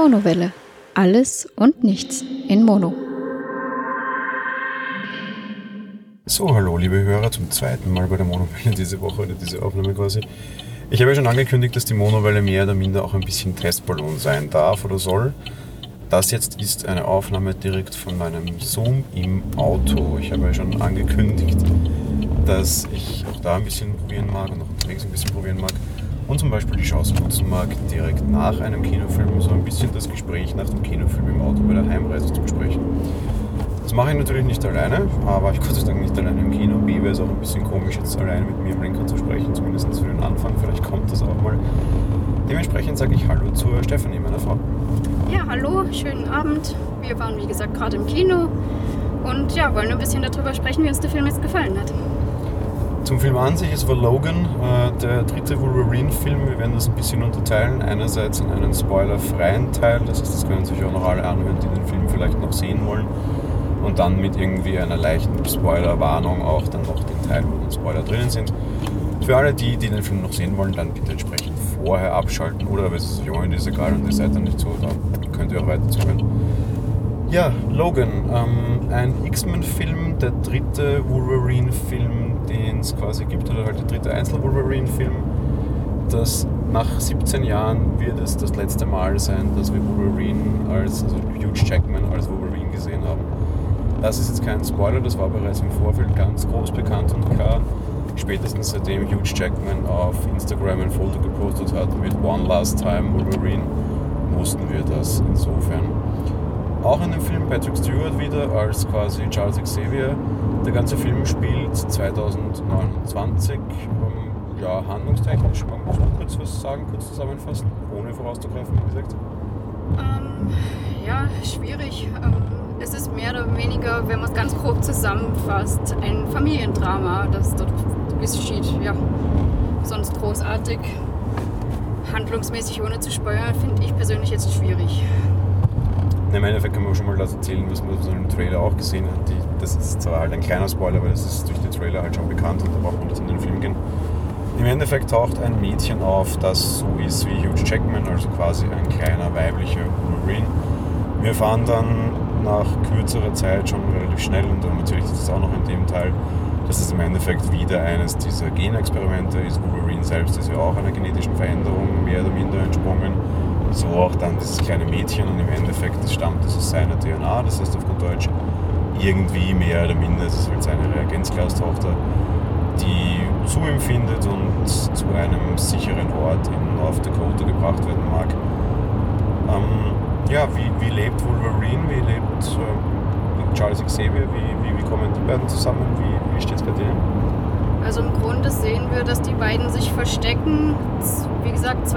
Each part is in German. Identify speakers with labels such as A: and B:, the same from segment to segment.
A: Monowelle. Alles und nichts in Mono.
B: So, hallo liebe Hörer, zum zweiten Mal bei der Monowelle diese Woche oder diese Aufnahme quasi. Ich habe ja schon angekündigt, dass die Monowelle mehr oder minder auch ein bisschen Testballon sein darf oder soll. Das jetzt ist eine Aufnahme direkt von meinem Zoom im Auto. Ich habe ja schon angekündigt, dass ich auch da ein bisschen probieren mag und auch unterwegs ein bisschen probieren mag und zum Beispiel die Chance nutzen mag, direkt nach einem Kinofilm so ein bisschen das Gespräch nach dem Kinofilm im Auto bei der Heimreise zu besprechen. Das mache ich natürlich nicht alleine, aber ich Gott sei nicht alleine im Kino. B wäre es auch ein bisschen komisch, jetzt alleine mit mir im Lenker zu sprechen, zumindest für den Anfang. Vielleicht kommt das auch mal. Dementsprechend sage ich Hallo zur Stefanie, meiner Frau.
C: Ja, hallo, schönen Abend. Wir waren wie gesagt gerade im Kino und ja, wollen ein bisschen darüber sprechen, wie uns der Film jetzt gefallen hat.
B: Zum Film an sich, es war Logan, äh, der dritte Wolverine-Film. Wir werden das ein bisschen unterteilen. Einerseits in einen spoilerfreien Teil, das heißt, das können sich auch noch alle anhören, die den Film vielleicht noch sehen wollen. Und dann mit irgendwie einer leichten Spoiler-Warnung auch dann noch den Teil, wo dann Spoiler drinnen sind. Für alle die, die den Film noch sehen wollen, dann bitte entsprechend vorher abschalten oder wenn es euch ist egal und ihr seid dann nicht so, dann könnt ihr auch weiter zuhören. Ja, Logan, ähm, ein X-Men-Film, der dritte Wolverine-Film, den es quasi gibt, oder halt der dritte Einzel-Wolverine-Film. Das nach 17 Jahren wird es das letzte Mal sein, dass wir Wolverine als, also Hugh Jackman als Wolverine gesehen haben. Das ist jetzt kein Spoiler, das war bereits im Vorfeld ganz groß bekannt und klar. Spätestens seitdem Hugh Jackman auf Instagram ein Foto gepostet hat mit One Last Time Wolverine, wussten wir das insofern. Auch in dem Film Patrick Stewart wieder als quasi Charles Xavier. Der ganze Film spielt 2029. Ähm, ja, handlungstechnisch. Man muss mal kurz was sagen, kurz zusammenfassen, ohne vorauszugreifen, wie gesagt.
C: Ähm, ja, schwierig. Ähm, es ist mehr oder weniger, wenn man es ganz grob zusammenfasst, ein Familiendrama, das dort geschieht. Ja, sonst großartig. Handlungsmäßig ohne zu spoilern, finde ich persönlich jetzt schwierig.
B: Im Endeffekt kann man schon mal das erzählen, was man so im Trailer auch gesehen hat. Die, das ist zwar halt ein kleiner Spoiler, aber das ist durch den Trailer halt schon bekannt und da braucht man jetzt in den Film gehen. Im Endeffekt taucht ein Mädchen auf, das so ist wie Hugh Jackman, also quasi ein kleiner weiblicher Wolverine. Wir erfahren dann nach kürzerer Zeit schon relativ schnell, und darum erzähle ich das auch noch in dem Teil, dass es im Endeffekt wieder eines dieser Genexperimente ist. Wolverine selbst ist ja auch einer genetischen Veränderung mehr oder minder entsprungen so auch dann dieses kleine Mädchen und im Endeffekt das stammt das aus seiner DNA, das heißt auf gut Deutsch irgendwie mehr oder minder, das ist halt seine Reagenzglastochter, die zu ihm findet und zu einem sicheren Ort in North Dakota gebracht werden mag. Ähm, ja, wie, wie lebt Wolverine, wie lebt äh, Charles Xavier, wie, wie, wie kommen die beiden zusammen, wie, wie steht es bei denen?
C: Also im Grunde sehen wir, dass die beiden sich verstecken. Wie gesagt,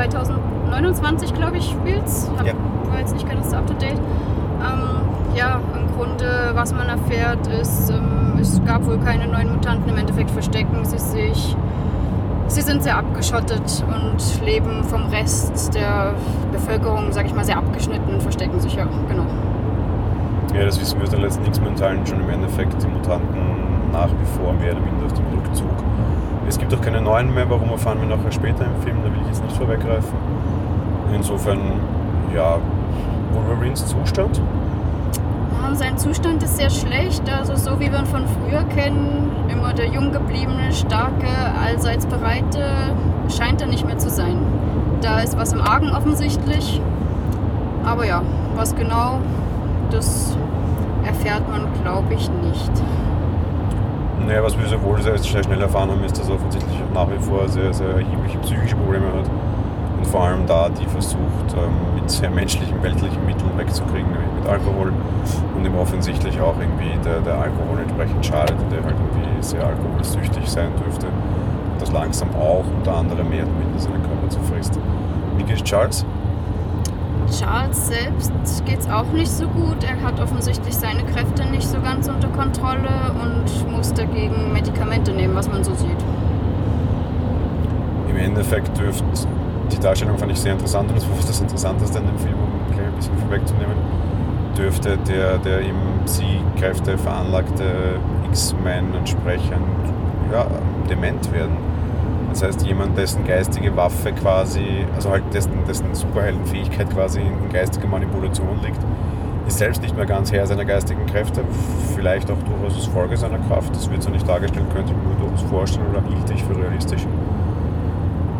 C: 2029, glaube ich, spielt es. Ja. War jetzt nicht ganz up to date. Ähm, ja, im Grunde, was man erfährt, ist, ähm, es gab wohl keine neuen Mutanten. Im Endeffekt verstecken sie sich. Sie sind sehr abgeschottet und leben vom Rest der Bevölkerung, sage ich mal, sehr abgeschnitten und verstecken sich ja, genau.
B: Ja, das wissen wir aus den letzten X-Men-Teilen schon im Endeffekt. Die Mutanten nach wie vor mehr oder minder auf dem. Es gibt auch keine neuen mehr, warum erfahren wir nachher später im Film, da will ich jetzt nicht vorweggreifen. Insofern, ja, Wolverines Zustand?
C: Sein Zustand ist sehr schlecht, also so wie wir ihn von früher kennen, immer der jung gebliebene, starke, allseits bereite, scheint er nicht mehr zu sein. Da ist was im Argen offensichtlich, aber ja, was genau, das erfährt man, glaube ich, nicht.
B: Naja, was wir sowohl sehr, sehr schnell erfahren haben, ist, dass er offensichtlich nach wie vor sehr, sehr erhebliche psychische Probleme hat. Und vor allem da die versucht, ähm, mit sehr menschlichen, weltlichen Mitteln wegzukriegen, nämlich mit Alkohol. Und ihm offensichtlich auch irgendwie der, der Alkohol entsprechend schadet und der halt irgendwie sehr alkoholsüchtig sein dürfte. Und das langsam auch unter anderem mehr oder minder seinen Körper zerfrisst. Wie geht's Charles?
C: Charles selbst geht es auch nicht so gut. Er hat offensichtlich seine Kräfte nicht so ganz unter Kontrolle und muss dagegen Medikamente nehmen, was man so sieht.
B: Im Endeffekt dürfte die Darstellung fand ich sehr interessant und das war das Interessanteste an dem Film, um ein bisschen vorwegzunehmen, dürfte der, der im Das heißt, jemand, dessen geistige Waffe quasi, also halt dessen, dessen Superheldenfähigkeit quasi in geistige Manipulation liegt, ist selbst nicht mehr ganz Herr seiner geistigen Kräfte, vielleicht auch durchaus als Folge seiner Kraft. Das wird so nicht dargestellt, könnte ich mir durchaus vorstellen oder hielt ich für realistisch.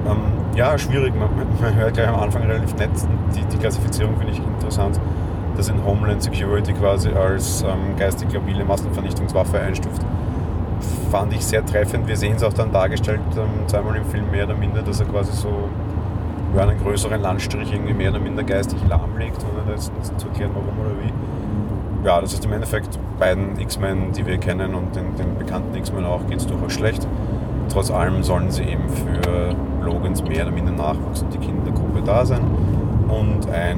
B: Ähm, ja, schwierig. Man, man, hört gleich am Anfang relativ nett. Die, die Klassifizierung finde ich interessant, dass in Homeland Security quasi als ähm, geistig labile Massenvernichtungswaffe einstuft. Fand ich sehr treffend. Wir sehen es auch dann dargestellt, ähm, zweimal im Film mehr oder minder, dass er quasi so über einen größeren Landstrich irgendwie mehr oder minder geistig lahmlegt, ohne da zu erklären, warum oder wie. Ja, das ist im Endeffekt beiden X-Men, die wir kennen und den, den bekannten X-Men auch, geht es durchaus schlecht. Trotz allem sollen sie eben für Logans mehr oder minder Nachwuchs und die Kindergruppe da sein und ein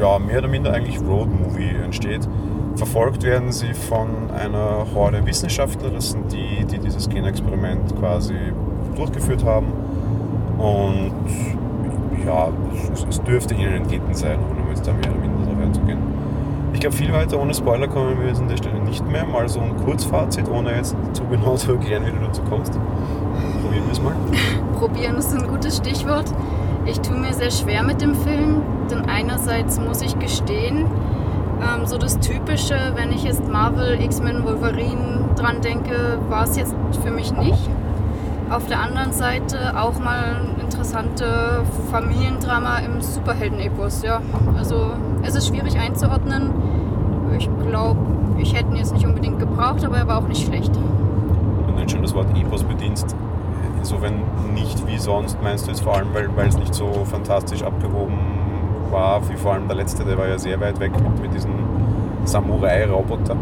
B: ja, mehr oder minder eigentlich Road-Movie entsteht. Verfolgt werden sie von einer Horde Wissenschaftler, das sind die, die dieses Genexperiment quasi durchgeführt haben. Und ja, es, es dürfte ihnen entgegen sein, ohne jetzt da mehr oder minder darauf einzugehen. Ich glaube, viel weiter ohne Spoiler kommen wir jetzt an der Stelle nicht mehr. Mal so ein Kurzfazit, ohne jetzt zu genau zu erklären, wie du dazu kommst. Probieren wir es mal.
C: Probieren ist ein gutes Stichwort. Ich tue mir sehr schwer mit dem Film, denn einerseits muss ich gestehen, ähm, so das Typische, wenn ich jetzt Marvel, X-Men, Wolverine dran denke, war es jetzt für mich nicht. Auf der anderen Seite auch mal interessante Familiendrama im Superhelden-Epos. Ja. Also es ist schwierig einzuordnen. Ich glaube, ich hätte ihn jetzt nicht unbedingt gebraucht, aber er war auch nicht schlecht.
B: Wenn du schon das Wort Epos bedienst, insofern nicht wie sonst, meinst du jetzt vor allem, weil es nicht so fantastisch abgehoben war, wie vor allem der letzte, der war ja sehr weit weg mit, diesen Samurai-Roboter.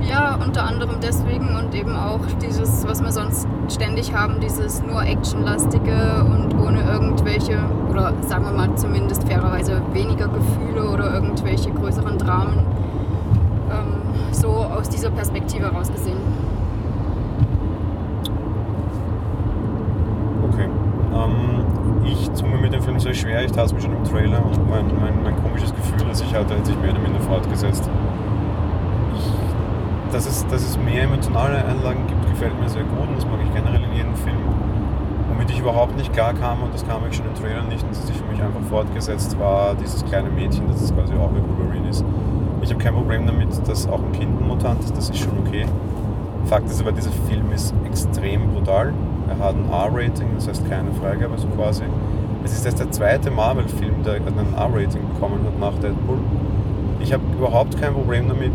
C: Ja, unter anderem deswegen und eben auch dieses, was wir sonst ständig haben, dieses nur actionlastige und ohne irgendwelche, oder sagen wir mal zumindest fairerweise weniger Gefühle oder irgendwelche größeren Dramen, ähm, so aus dieser Perspektive heraus gesehen.
B: Okay. Ähm, ich tue mir mit dem Film sehr schwer, ich tat es mir schon im Trailer und mein, mein, mein komisches Gefühl, das ich hatte, hat sich mehr oder minder fortgesetzt dass es, dass es mehr emotionale Einlagen gibt, gefällt mir sehr gut und das mag ich generell in jedem Film. Womit ich überhaupt nicht klar kam, und das kam ich schon in Trailern nicht, und das sich für mich einfach fortgesetzt, war dieses kleine Mädchen, das es quasi auch wie Wolverine ist. Ich habe kein Problem damit, dass auch ein Kind ein Mutant ist, das ist schon okay. Fakt ist aber, dieser Film ist extrem brutal. Er hat ein R-Rating, das heißt keine Freigabe so quasi. Es ist erst der zweite Marvel-Film, der einen R-Rating bekommen hat nach Deadpool. Ich habe überhaupt kein Problem damit,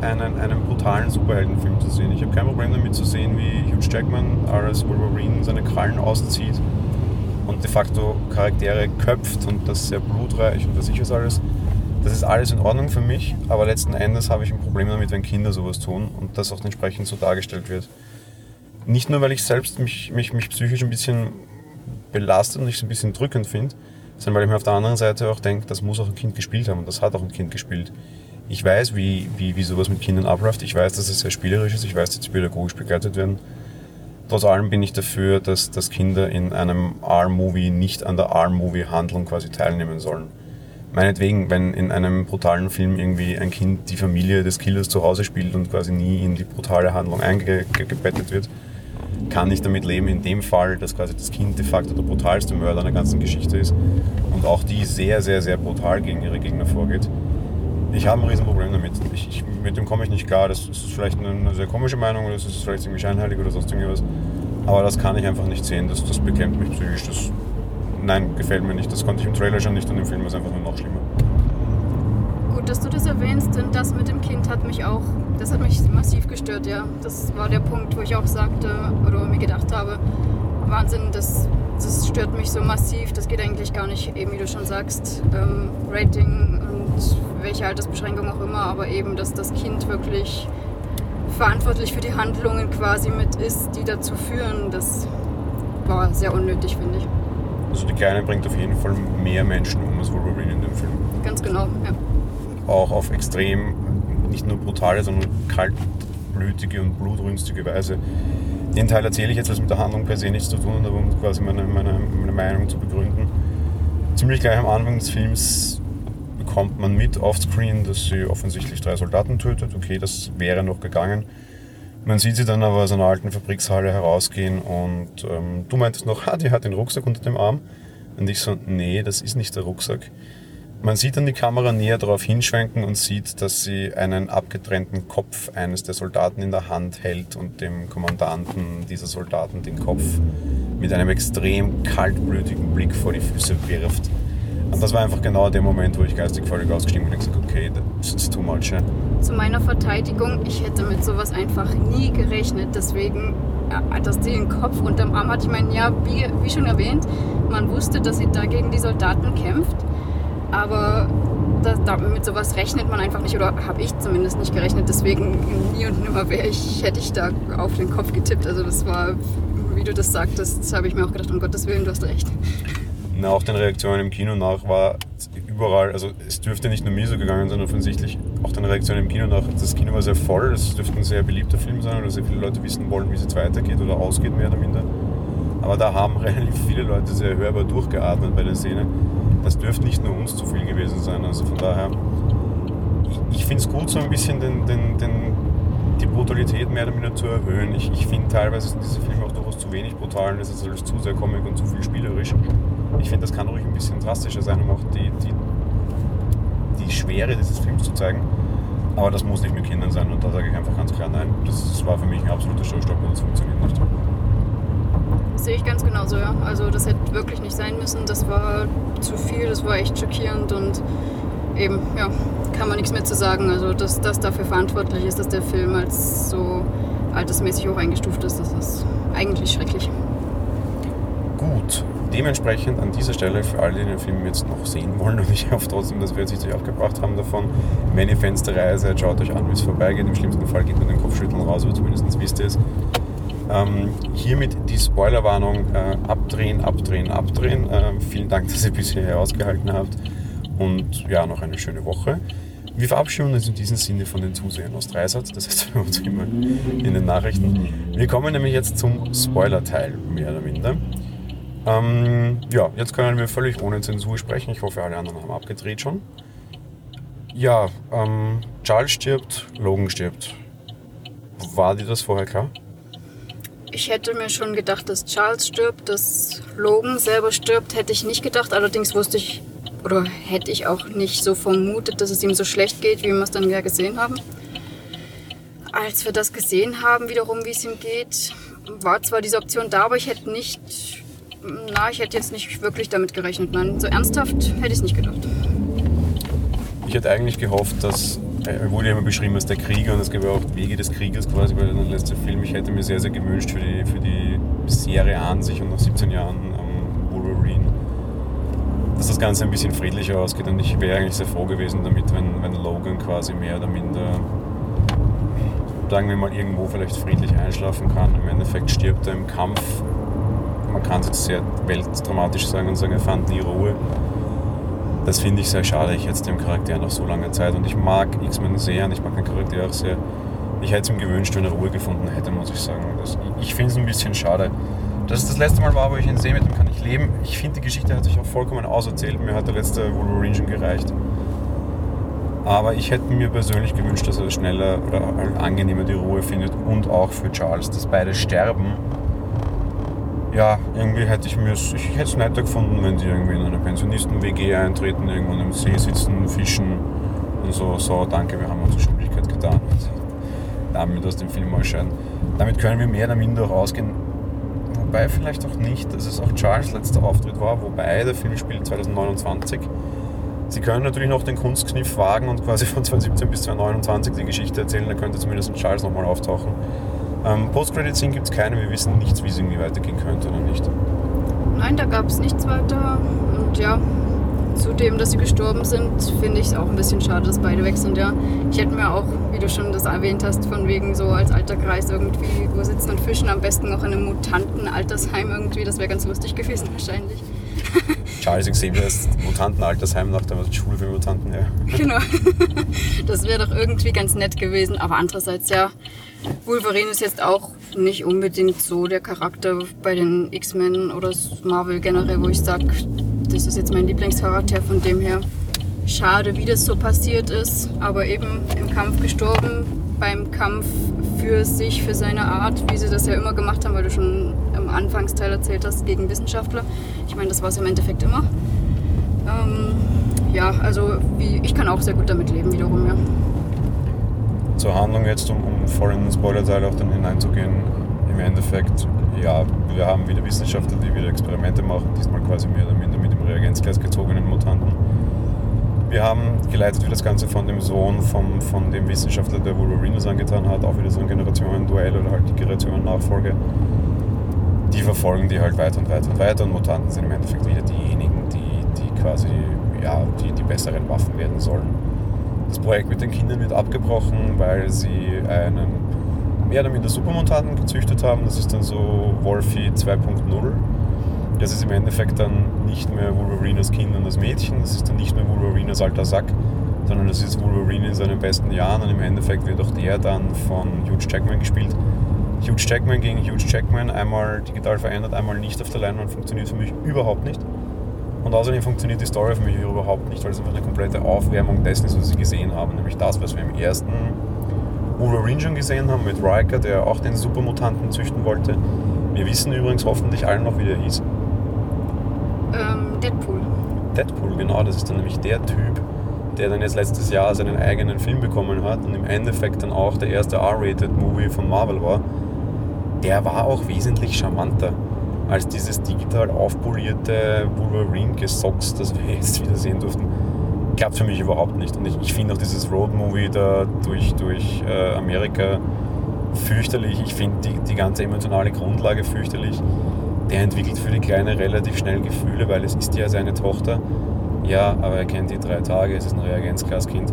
B: einen, einen brutalen Superheldenfilm zu sehen. Ich habe kein Problem damit zu sehen, wie Hugh Jackman als Wolverine seine Krallen auszieht und de facto Charaktere köpft und das sehr blutreich und was ich was alles. Das ist alles in Ordnung für mich, aber letzten Endes habe ich ein Problem damit, wenn Kinder sowas tun und das auch entsprechend so dargestellt wird. Nicht nur, weil ich selbst mich, mich, mich psychisch ein bisschen belastet und ich es ein bisschen drückend finde, sondern weil ich mir auf der anderen Seite auch denke, das muss auch ein Kind gespielt haben und das hat auch ein Kind gespielt. Ich weiß, wie, wie, wie sowas mit Kindern abläuft. Ich weiß, dass es sehr spielerisch ist. Ich weiß, dass sie pädagogisch begleitet werden. Trotz allem bin ich dafür, dass, dass Kinder in einem R-Movie nicht an der R-Movie-Handlung quasi teilnehmen sollen. Meinetwegen, wenn in einem brutalen Film irgendwie ein Kind die Familie des Killers zu Hause spielt und quasi nie in die brutale Handlung eingebettet wird, kann ich damit leben. In dem Fall, dass quasi das Kind de facto der brutalste Mörder einer ganzen Geschichte ist und auch die sehr, sehr, sehr brutal gegen ihre Gegner vorgeht. Ich habe ein Riesenproblem damit. Ich, ich, mit dem komme ich nicht klar. Das ist vielleicht eine, sehr komische Meinung oder das ist vielleicht irgendwie scheinheilig oder sonst irgendwas. Aber das kann ich einfach nicht sehen. Das, das beklemmt mich psychisch. Das, nein, gefällt mir nicht. Das konnte ich im Trailer schon nicht und im Film ist es einfach nur noch schlimmer.
C: Gut, dass du das erwähnst, denn das mit dem Kind hat mich auch, das hat mich massiv gestört, ja. Das war der Punkt, wo ich auch sagte oder mir gedacht habe, Wahnsinn, das, das stört mich so massiv. Das geht eigentlich gar nicht, eben wie du schon sagst, ähm, Rating und welche Altersbeschränkung auch immer, aber eben, dass das Kind wirklich verantwortlich für die Handlungen quasi mit ist, die dazu führen, das war sehr unnötig, finde ich.
B: Also die Kleine bringt auf jeden Fall mehr Menschen um als Wolverine in dem Film.
C: Ganz genau, ja.
B: Auch auf extrem, nicht nur brutale, sondern kaltblütige und blutrünstige Weise. Den Teil erzähle ich jetzt, was mit der Handlung per se nichts zu tun hat, aber um quasi meine, meine, meine Meinung zu begründen. Ziemlich gleich am Anfang des Films bekommt man mit offscreen, dass sie offensichtlich drei Soldaten tötet. Okay, das wäre noch gegangen. Man sieht sie dann aber aus einer alten Fabrikshalle herausgehen und ähm, du meintest noch, ah, die hat den Rucksack unter dem Arm. Und ich so, nee, das ist nicht der Rucksack. Man sieht dann die Kamera näher darauf hinschwenken und sieht, dass sie einen abgetrennten Kopf eines der Soldaten in der Hand hält und dem Kommandanten dieser Soldaten den Kopf mit einem extrem kaltblütigen Blick vor die Füße wirft. Und das war einfach genau der Moment, wo ich geistig völlig ausgestiegen bin und gesagt okay, das ist too much. Ja.
C: Zu meiner Verteidigung, ich hätte mit sowas einfach nie gerechnet. Deswegen, dass die den Kopf unterm Arm hat. Ich meine, ja, wie, wie schon erwähnt, man wusste, dass sie da gegen die Soldaten kämpft. Aber das, da, mit sowas rechnet man einfach nicht, oder habe ich zumindest nicht gerechnet. Deswegen nie und nimmer wäre ich, hätte ich da auf den Kopf getippt. Also das war, wie du das sagtest, habe ich mir auch gedacht, um Gottes Willen, du hast recht.
B: Nach den Reaktionen im Kino nach war überall, also es dürfte nicht nur mir so gegangen sein, offensichtlich auch den Reaktionen im Kino nach. Das Kino war sehr voll, es dürfte ein sehr beliebter Film sein, oder sehr viele Leute wissen wollen, wie es jetzt weitergeht oder ausgeht, mehr oder minder. Aber da haben relativ viele Leute sehr hörbar durchgeatmet bei der Szene das dürfte nicht nur uns zu viel gewesen sein. Also von daher, ich, ich finde es gut, so ein bisschen den, den, den, die Brutalität mehr oder minder zu erhöhen. Ich, ich finde teilweise sind diese Filme auch durchaus zu wenig brutal und es ist alles zu sehr comic und zu viel spielerisch. Ich finde, das kann ruhig ein bisschen drastischer sein, um auch die, die, die Schwere dieses Films zu zeigen. Aber das muss nicht mit Kindern sein und da sage ich einfach ganz klar nein. Das war für mich ein absoluter Showstopper, das funktioniert nicht
C: sehe ich ganz genauso, ja. Also das hätte wirklich nicht sein müssen. Das war zu viel, das war echt schockierend und eben, ja, kann man nichts mehr zu sagen. Also dass das dafür verantwortlich ist, dass der Film als so altersmäßig hoch eingestuft ist, das ist eigentlich schrecklich.
B: Gut, dementsprechend an dieser Stelle für alle, die den Film jetzt noch sehen wollen und ich hoffe trotzdem, dass wir jetzt sich abgebracht haben davon, wenn ihr Fans seid, schaut euch an, wie es vorbeigeht. Im schlimmsten Fall geht man den Kopfschütteln raus, aber zumindest wisst ihr es. Ähm, hiermit die Spoilerwarnung äh, abdrehen, abdrehen, abdrehen. Äh, vielen Dank, dass ihr bis hierher ausgehalten habt und ja, noch eine schöne Woche. Wir verabschieden uns in diesem Sinne von den Zusehern aus Dreisatz, das heißt für uns immer in den Nachrichten. Wir kommen nämlich jetzt zum Spoiler-Teil, mehr oder minder. Ähm, ja, jetzt können wir völlig ohne Zensur sprechen. Ich hoffe, alle anderen haben abgedreht schon. Ja, ähm, Charles stirbt, Logan stirbt. War dir das vorher klar?
C: Ich hätte mir schon gedacht, dass Charles stirbt, dass Logan selber stirbt, hätte ich nicht gedacht. Allerdings wusste ich oder hätte ich auch nicht so vermutet, dass es ihm so schlecht geht, wie wir es dann ja gesehen haben. Als wir das gesehen haben, wiederum, wie es ihm geht, war zwar diese Option da, aber ich hätte nicht, na, ich hätte jetzt nicht wirklich damit gerechnet. Nein, so ernsthaft hätte ich es nicht gedacht.
B: Ich hätte eigentlich gehofft, dass er wurde immer beschrieben als der Krieger und es gab ja auch Wege des Kriegers quasi bei dem letzten Film. Ich hätte mir sehr, sehr gewünscht für die, für die Serie an sich und nach 17 Jahren ähm, Wolverine, dass das Ganze ein bisschen friedlicher ausgeht und ich wäre eigentlich sehr froh gewesen damit, wenn, wenn Logan quasi mehr oder minder, sagen wir mal, irgendwo vielleicht friedlich einschlafen kann. Im Endeffekt stirbt er im Kampf. Man kann es jetzt sehr weltdramatisch sagen und sagen, er fand nie Ruhe das finde ich sehr schade. Ich jetzt dem Charakter nach so langer Zeit und ich mag X-Men sehr und ich mag den Charakter auch sehr. Ich hätte es ihm gewünscht, wenn er Ruhe gefunden hätte, muss ich sagen. Das, ich finde es ein bisschen schade. Dass es das letzte Mal war, wo ich ihn sehe, mit dem kann ich leben. Ich finde, die Geschichte hat sich auch vollkommen auserzählt. Mir hat der letzte Wolverine schon gereicht. Aber ich hätte mir persönlich gewünscht, dass er schneller oder angenehmer die Ruhe findet und auch für Charles, dass beide sterben ja, irgendwie hätte ich mir ich hätte es netter gefunden, wenn die irgendwie in eine Pensionisten-WG eintreten, irgendwann im See sitzen, fischen und so, so, danke, wir haben unsere Schuldigkeit getan damit aus dem Film ausscheiden. Damit können wir mehr oder minder auch ausgehen. Wobei vielleicht auch nicht, dass es auch Charles letzter Auftritt war, wobei der Film spielt 2029. Sie können natürlich noch den Kunstkniff wagen und quasi von 2017 bis 2029 die Geschichte erzählen, dann könnte zumindest Charles nochmal auftauchen. Ähm, Post-Credit-Scene gibt es keine, wir wissen nichts, wie es irgendwie weitergehen könnte oder nicht.
C: Nein, da gab es nichts weiter. Und ja, zudem, dass sie gestorben sind, finde ich es auch ein bisschen schade, dass beide weg sind, ja. Ich hätte mir auch, wie du schon das erwähnt hast, von wegen so als alter Kreis irgendwie wo sitzen und fischen, am besten noch in einem Mutanten-Altersheim irgendwie, das wäre ganz lustig gewesen wahrscheinlich.
B: Charles Xavier's Mutantenaltersheim nach der Schule für Mutanten, ja.
C: Genau. Das wäre doch irgendwie ganz nett gewesen. Aber andererseits, ja, Wolverine ist jetzt auch nicht unbedingt so der Charakter bei den X-Men oder Marvel generell, wo ich sage, das ist jetzt mein Lieblingscharakter. Von dem her schade, wie das so passiert ist. Aber eben im Kampf gestorben, beim Kampf für sich, für seine Art, wie sie das ja immer gemacht haben, weil du schon im Anfangsteil erzählt hast, gegen Wissenschaftler. Ich meine, das war es im Endeffekt immer. Ähm, ja, also wie, ich kann auch sehr gut damit leben wiederum, ja.
B: Zur Handlung jetzt, um, um voll in den Spoiler-Teil auch dann hineinzugehen, im Endeffekt, ja, wir haben wieder Wissenschaftler, die wieder Experimente machen, diesmal quasi mehr oder minder mit dem Reagenzglas gezogenen Mutanten. Wir haben geleitet wie das Ganze von dem Sohn vom, von dem Wissenschaftler, der Wolverine das angetan hat, auch wieder so ein Generationen-Duell oder halt die Generationen-Nachfolge. Die verfolgen die halt weiter und weiter und weiter und Mutanten sind im Endeffekt wieder diejenigen, die, die quasi ja, die, die besseren Waffen werden sollen. Das Projekt mit den Kindern wird abgebrochen, weil sie einen mehr oder minder Supermutanten gezüchtet haben. Das ist dann so Wolfie 2.0. Das ist im Endeffekt dann nicht mehr Wolverine Kind und als Mädchen, das ist dann nicht mehr Wolverine alter Sack, sondern das ist Wolverine in seinen besten Jahren und im Endeffekt wird auch der dann von Hugh Jackman gespielt. Hugh Jackman gegen Hugh Jackman, einmal digital verändert, einmal nicht auf der Leinwand, funktioniert für mich überhaupt nicht. Und außerdem funktioniert die Story für mich überhaupt nicht, weil es einfach eine komplette Aufwärmung dessen ist, was sie gesehen haben. Nämlich das, was wir im ersten Wolverine schon gesehen haben mit Riker, der auch den Supermutanten züchten wollte. Wir wissen übrigens hoffentlich allen noch, wie der hieß.
C: Ähm, Deadpool.
B: Deadpool, genau, das ist dann nämlich der Typ, der dann jetzt letztes Jahr seinen eigenen Film bekommen hat und im Endeffekt dann auch der erste R-Rated-Movie von Marvel war. Der war auch wesentlich charmanter als dieses digital aufpolierte Wolverine-Gesocks, das wir jetzt wieder sehen durften klappt für mich überhaupt nicht. Und ich, ich finde auch dieses Road-Movie da durch, durch äh, Amerika fürchterlich. Ich finde die, die ganze emotionale Grundlage fürchterlich. Der entwickelt für die Kleine relativ schnell Gefühle, weil es ist ja seine Tochter. Ja, aber er kennt die drei Tage, es ist ein Reagenzglaskind.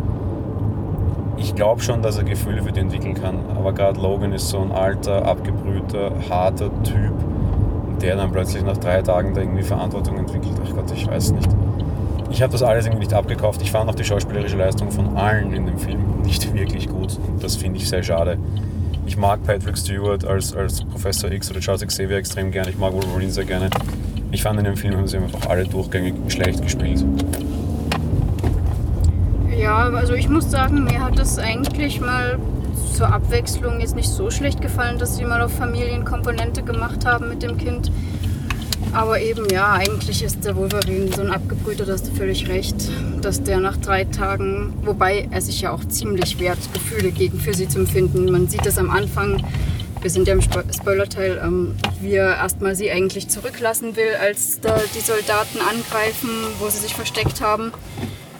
B: Ich glaube schon, dass er Gefühle für die entwickeln kann, aber gerade Logan ist so ein alter, abgebrühter, harter Typ, der dann plötzlich nach drei Tagen da irgendwie Verantwortung entwickelt. Ach Gott, ich weiß nicht ich habe das alles irgendwie nicht abgekauft. Ich fand auch die schauspielerische Leistung von allen in dem Film nicht wirklich gut. Und das finde ich sehr schade. Ich mag Patrick Stewart als, als Professor X oder Charles Xavier extrem gerne. Ich mag Wolverine sehr gerne. Ich fand in dem Film haben sie einfach alle durchgängig schlecht gespielt.
C: Ja, also ich muss sagen, mir hat es eigentlich mal zur Abwechslung jetzt nicht so schlecht gefallen, dass sie mal auf Familienkomponente gemacht haben mit dem Kind. Aber eben, ja, eigentlich ist der Wolverine so ein Abgebrühter, da hast du völlig recht, dass der nach drei Tagen, wobei er sich ja auch ziemlich wehrt, Gefühle gegen für sie zu empfinden. Man sieht das am Anfang, wir sind ja im Spoilerteil, ähm, wie er erstmal sie eigentlich zurücklassen will, als da die Soldaten angreifen, wo sie sich versteckt haben.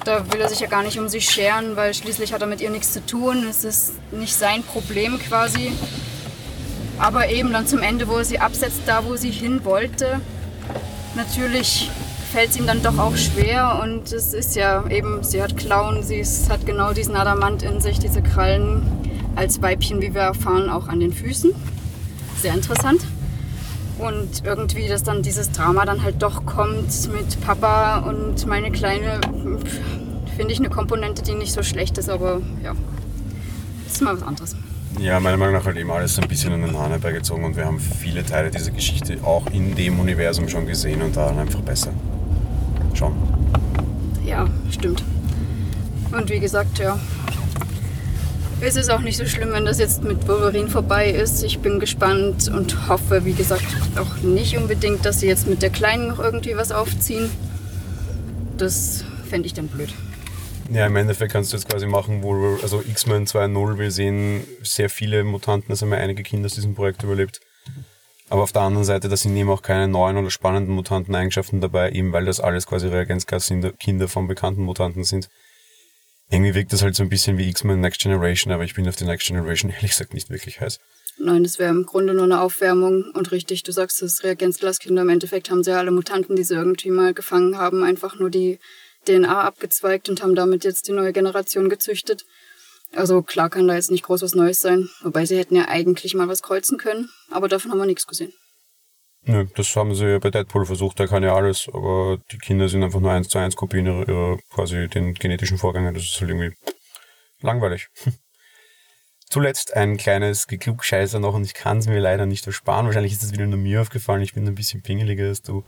C: Da will er sich ja gar nicht um sie scheren, weil schließlich hat er mit ihr nichts zu tun. Es ist nicht sein Problem quasi. Aber eben dann zum Ende, wo er sie absetzt, da wo sie hin wollte, natürlich fällt es ihm dann doch auch schwer und es ist ja eben, sie hat Klauen, sie ist, hat genau diesen Adamant in sich, diese Krallen als Weibchen, wie wir erfahren, auch an den Füßen. Sehr interessant. Und irgendwie, dass dann dieses Drama dann halt doch kommt mit Papa und meine Kleine, finde ich eine Komponente, die nicht so schlecht ist, aber ja, ist mal was anderes.
B: Ja, meiner Meinung nach halt eben alles ein bisschen an den Hahn herbeigezogen und wir haben viele Teile dieser Geschichte auch in dem Universum schon gesehen und da einfach besser. Schon.
C: Ja, stimmt. Und wie gesagt, ja, es ist auch nicht so schlimm, wenn das jetzt mit Wolverine vorbei ist. Ich bin gespannt und hoffe, wie gesagt, auch nicht unbedingt, dass sie jetzt mit der Kleinen noch irgendwie was aufziehen. Das fände ich dann blöd.
B: Ja, im Endeffekt kannst du jetzt quasi machen, wo also X-Men 2.0, wir sehen sehr viele Mutanten, es haben ja einige Kinder aus diesem Projekt überlebt. Aber auf der anderen Seite, da sind eben auch keine neuen oder spannenden Mutanten-Eigenschaften dabei, eben weil das alles quasi Reagenzgas-Kinder von bekannten Mutanten sind. Irgendwie wirkt das halt so ein bisschen wie X-Men Next Generation, aber ich bin auf die Next Generation ehrlich gesagt nicht wirklich heiß.
C: Nein, das wäre im Grunde nur eine Aufwärmung. Und richtig, du sagst das Reagenzglaskinder, im Endeffekt haben sie ja alle Mutanten, die sie irgendwie mal gefangen haben, einfach nur die DNA abgezweigt und haben damit jetzt die neue Generation gezüchtet. Also klar kann da jetzt nicht groß was Neues sein. Wobei sie hätten ja eigentlich mal was kreuzen können, aber davon haben wir nichts gesehen.
B: Nö, das haben sie ja bei Deadpool versucht, der kann ja alles, aber die Kinder sind einfach nur eins zu eins Kopien ihrer, ihrer quasi den genetischen Vorgänge. Das ist halt irgendwie langweilig. Zuletzt ein kleines Geklugscheißer noch und ich kann es mir leider nicht ersparen. Wahrscheinlich ist es wieder nur mir aufgefallen. Ich bin ein bisschen pingeliger als du.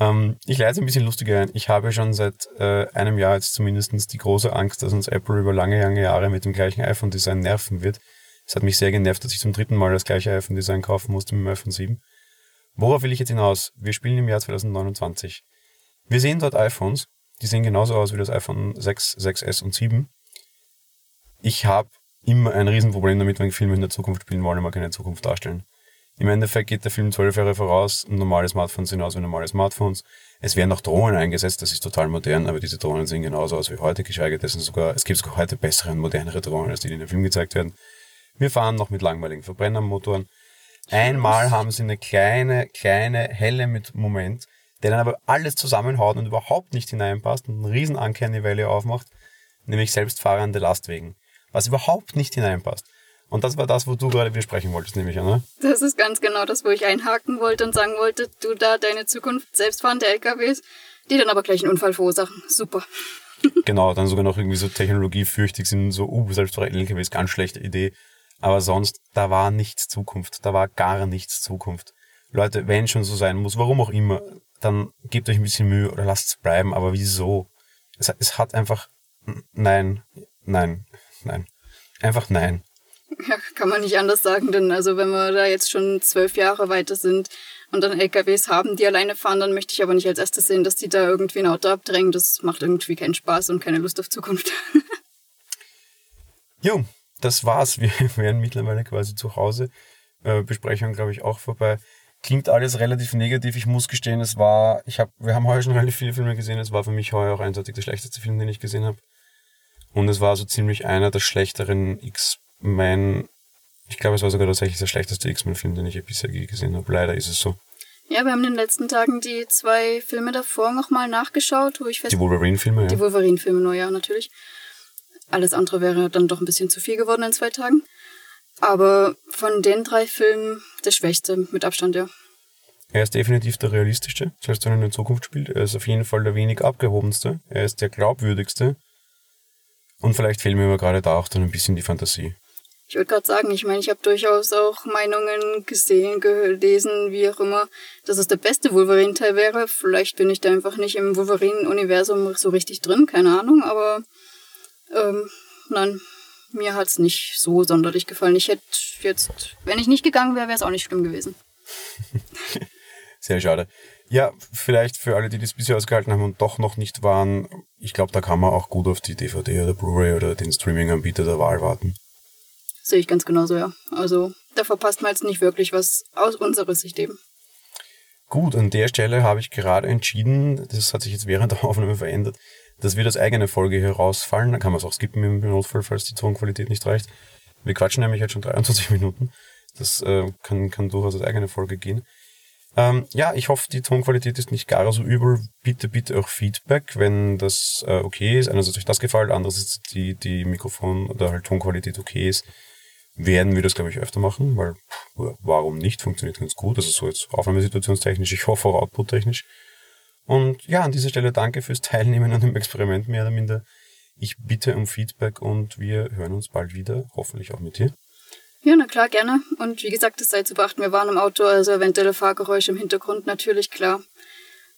B: Ähm, ich leite ein bisschen lustiger ein. Ich habe schon seit äh, einem Jahr jetzt zumindest die große Angst, dass uns Apple über lange, lange Jahre mit dem gleichen iPhone-Design nerven wird. Es hat mich sehr genervt, dass ich zum dritten Mal das gleiche iPhone-Design kaufen musste mit dem iPhone 7. Worauf will ich jetzt hinaus? Wir spielen im Jahr 2029. Wir sehen dort iPhones, die sehen genauso aus wie das iPhone 6, 6S und 7. Ich habe immer ein Riesenproblem damit, wenn Filme in der Zukunft spielen wollen, aber keine Zukunft darstellen. Im Endeffekt geht der Film zwölf Jahre voraus und normale Smartphones sehen aus wie normale Smartphones. Es werden auch Drohnen eingesetzt, das ist total modern, aber diese Drohnen sehen genauso aus wie heute, geschweige dessen sogar, es gibt sogar heute bessere und modernere Drohnen, als die, die in dem Film gezeigt werden. Wir fahren noch mit langweiligen Verbrennermotoren. Einmal haben sie eine kleine, kleine, helle mit Moment, der dann aber alles zusammenhaut und überhaupt nicht hineinpasst und einen riesen Uncanny Valley aufmacht, nämlich selbstfahrende Lastwegen, was überhaupt nicht hineinpasst. Und das war das, wo du gerade widersprechen wolltest, nehme ich an, ne?
C: Das ist ganz genau das, wo ich einhaken wollte und sagen wollte, du da deine Zukunft selbstfahrende LKWs, die dann aber gleich einen Unfall verursachen. Super.
B: genau, dann sogar noch irgendwie so technologiefürchtig sind, so, uh, selbstfahrende LKWs, ganz schlechte Idee. Aber sonst, da war nichts Zukunft. Da war gar nichts Zukunft. Leute, wenn schon so sein muss, warum auch immer, dann gebt euch ein bisschen Mühe oder lasst es bleiben. Aber wieso? Es, es hat einfach, nein, nein, nein. Einfach nein.
C: Ja, kann man nicht anders sagen, denn also wenn wir da jetzt schon zwölf Jahre weiter sind und dann LKWs haben, die alleine fahren, dann möchte ich aber nicht als erstes sehen, dass die da irgendwie ein Auto abdrängen. Das macht irgendwie keinen Spaß und keine Lust auf Zukunft.
B: jo, das war's. Wir wären mittlerweile quasi zu Hause. Äh, Besprechung, glaube ich, auch vorbei. Klingt alles relativ negativ. Ich muss gestehen, es war, ich habe, wir haben heuer schon relativ viele Filme gesehen. Es war für mich heuer auch eindeutig der schlechteste Film, den ich gesehen habe. Und es war so ziemlich einer der schlechteren X mein, ich glaube, es war sogar tatsächlich der schlechteste X-Men-Film, den ich bisher gesehen habe. Leider ist es so.
C: Ja, wir haben in den letzten Tagen die zwei Filme davor nochmal nachgeschaut, wo ich fest...
B: Die Wolverine-Filme, ja.
C: Die Wolverine-Filme nur, ja, natürlich. Alles andere wäre dann doch ein bisschen zu viel geworden in zwei Tagen. Aber von den drei Filmen der schwächste, mit Abstand, ja.
B: Er ist definitiv der realistischste, selbst wenn er in der Zukunft spielt. Er ist auf jeden Fall der wenig abgehobenste. Er ist der glaubwürdigste. Und vielleicht fehlt mir aber gerade da auch dann ein bisschen die Fantasie.
C: Ich würde gerade sagen, ich meine, ich habe durchaus auch Meinungen gesehen, gelesen, wie auch immer, dass es der beste Wolverine-Teil wäre. Vielleicht bin ich da einfach nicht im Wolverine-Universum so richtig drin, keine Ahnung, aber ähm, nein, mir hat's nicht so sonderlich gefallen. Ich hätte jetzt, wenn ich nicht gegangen wäre, wäre es auch nicht schlimm gewesen.
B: Sehr schade. Ja, vielleicht für alle, die das bisher ausgehalten haben und doch noch nicht waren, ich glaube, da kann man auch gut auf die DVD oder Blu-ray oder den Streaming-Anbieter der Wahl warten.
C: Sehe ich ganz genauso, ja. Also da verpasst man jetzt nicht wirklich was aus unserer Sicht eben.
B: Gut, an der Stelle habe ich gerade entschieden, das hat sich jetzt während der Aufnahme verändert, dass wir das eigene Folge hier rausfallen. Dann kann man es auch skippen im Notfall, falls die Tonqualität nicht reicht. Wir quatschen nämlich jetzt schon 23 Minuten. Das äh, kann, kann durchaus als eigene Folge gehen. Ähm, ja, ich hoffe, die Tonqualität ist nicht gar so übel. Bitte, bitte auch Feedback, wenn das äh, okay ist. Einerseits euch das gefällt, andererseits die, die Mikrofon- oder halt Tonqualität okay ist werden wir das, glaube ich, öfter machen, weil warum nicht? Funktioniert ganz gut. Also so jetzt aufnahmesituationstechnisch, ich hoffe auch outputtechnisch. Und ja, an dieser Stelle danke fürs Teilnehmen an dem Experiment, mehr oder minder. Ich bitte um Feedback und wir hören uns bald wieder, hoffentlich auch mit dir.
C: Ja, na klar, gerne. Und wie gesagt, es sei zu beachten, wir waren im Auto, also eventuelle Fahrgeräusche im Hintergrund natürlich, klar.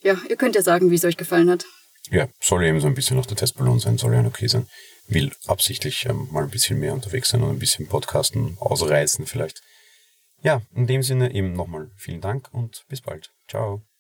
C: Ja, ihr könnt ja sagen, wie es euch gefallen hat.
B: Ja, soll eben so ein bisschen noch der Testballon sein, soll ja okay sein will absichtlich ähm, mal ein bisschen mehr unterwegs sein und ein bisschen Podcasten ausreißen vielleicht. Ja, in dem Sinne eben nochmal vielen Dank und bis bald. Ciao.